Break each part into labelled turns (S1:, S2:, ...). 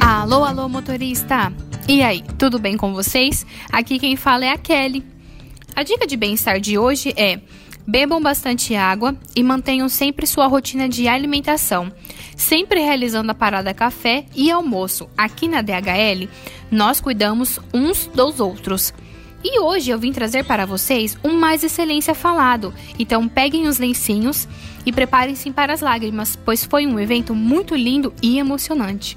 S1: Alô, alô, motorista! E aí, tudo bem com vocês? Aqui quem fala é a Kelly. A dica de bem-estar de hoje é: bebam bastante água e mantenham sempre sua rotina de alimentação, sempre realizando a parada café e almoço. Aqui na DHL, nós cuidamos uns dos outros. E hoje eu vim trazer para vocês um Mais Excelência falado. Então peguem os lencinhos e preparem-se para as lágrimas, pois foi um evento muito lindo e emocionante.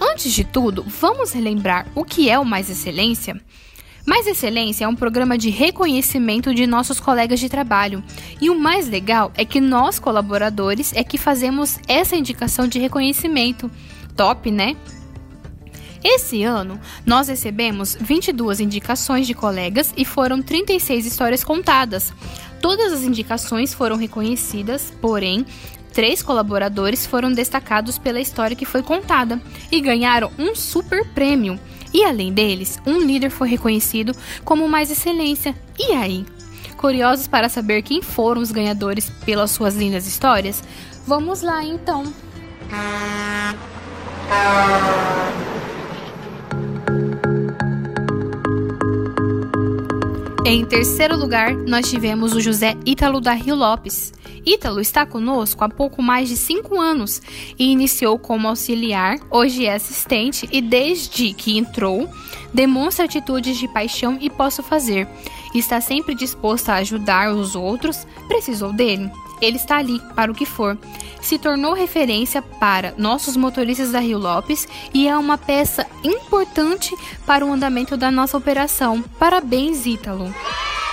S1: Antes de tudo, vamos relembrar o que é o Mais Excelência? Mais Excelência é um programa de reconhecimento de nossos colegas de trabalho. E o mais legal é que nós, colaboradores, é que fazemos essa indicação de reconhecimento. Top, né? Esse ano, nós recebemos 22 indicações de colegas e foram 36 histórias contadas. Todas as indicações foram reconhecidas, porém, três colaboradores foram destacados pela história que foi contada e ganharam um super prêmio. E além deles, um líder foi reconhecido como mais excelência. E aí? Curiosos para saber quem foram os ganhadores pelas suas lindas histórias? Vamos lá então! Em terceiro lugar, nós tivemos o José Ítalo da Rio Lopes. Ítalo está conosco há pouco mais de cinco anos e iniciou como auxiliar, hoje é assistente e desde que entrou, demonstra atitudes de paixão e posso fazer. Está sempre disposto a ajudar os outros. Precisou dele? Ele está ali para o que for. Se tornou referência para nossos motoristas da Rio Lopes e é uma peça importante para o andamento da nossa operação. Parabéns, Ítalo!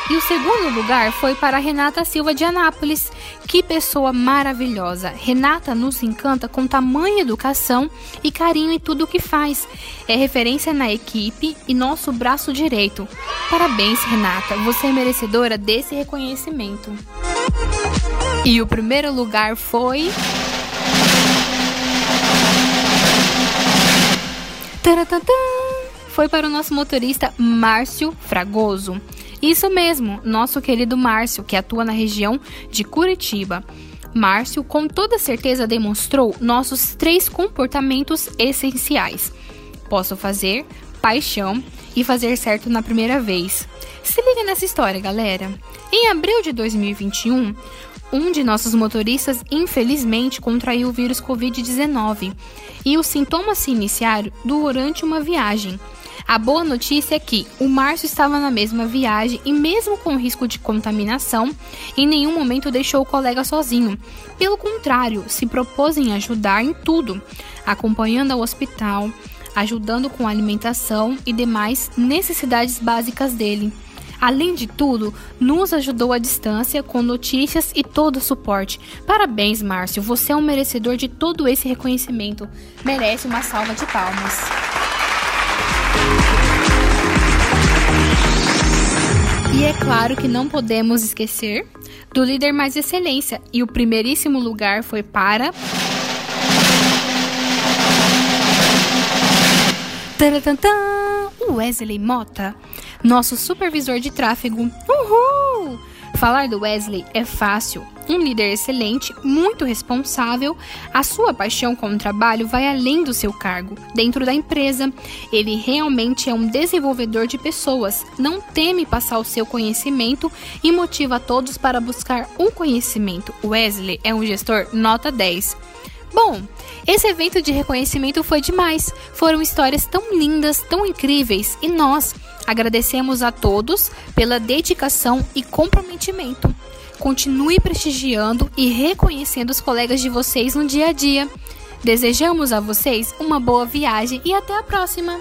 S1: E o segundo lugar foi para Renata Silva de Anápolis. Que pessoa maravilhosa! Renata nos encanta com tamanha educação e carinho em tudo o que faz. É referência na equipe e nosso braço direito. Parabéns, Renata! Você é merecedora desse reconhecimento. E o primeiro lugar foi. Taratantã! Foi para o nosso motorista Márcio Fragoso. Isso mesmo, nosso querido Márcio, que atua na região de Curitiba. Márcio, com toda certeza, demonstrou nossos três comportamentos essenciais: posso fazer, paixão e fazer certo na primeira vez. Se liga nessa história, galera. Em abril de 2021, um de nossos motoristas infelizmente contraiu o vírus Covid-19 e os sintomas se iniciaram durante uma viagem. A boa notícia é que o Márcio estava na mesma viagem e, mesmo com risco de contaminação, em nenhum momento deixou o colega sozinho. Pelo contrário, se propôs em ajudar em tudo, acompanhando ao hospital, ajudando com alimentação e demais necessidades básicas dele. Além de tudo, nos ajudou à distância com notícias e todo o suporte. Parabéns, Márcio, você é um merecedor de todo esse reconhecimento. Merece uma salva de palmas. E é claro que não podemos esquecer do líder mais excelência, e o primeiríssimo lugar foi para. Taratantã! Wesley Mota, nosso supervisor de tráfego. Uhul! Falar do Wesley é fácil. Um líder excelente, muito responsável, a sua paixão com o trabalho vai além do seu cargo. Dentro da empresa, ele realmente é um desenvolvedor de pessoas, não teme passar o seu conhecimento e motiva todos para buscar o conhecimento. Wesley é um gestor nota 10. Bom, esse evento de reconhecimento foi demais. Foram histórias tão lindas, tão incríveis e nós agradecemos a todos pela dedicação e comprometimento. Continue prestigiando e reconhecendo os colegas de vocês no dia a dia. Desejamos a vocês uma boa viagem e até a próxima!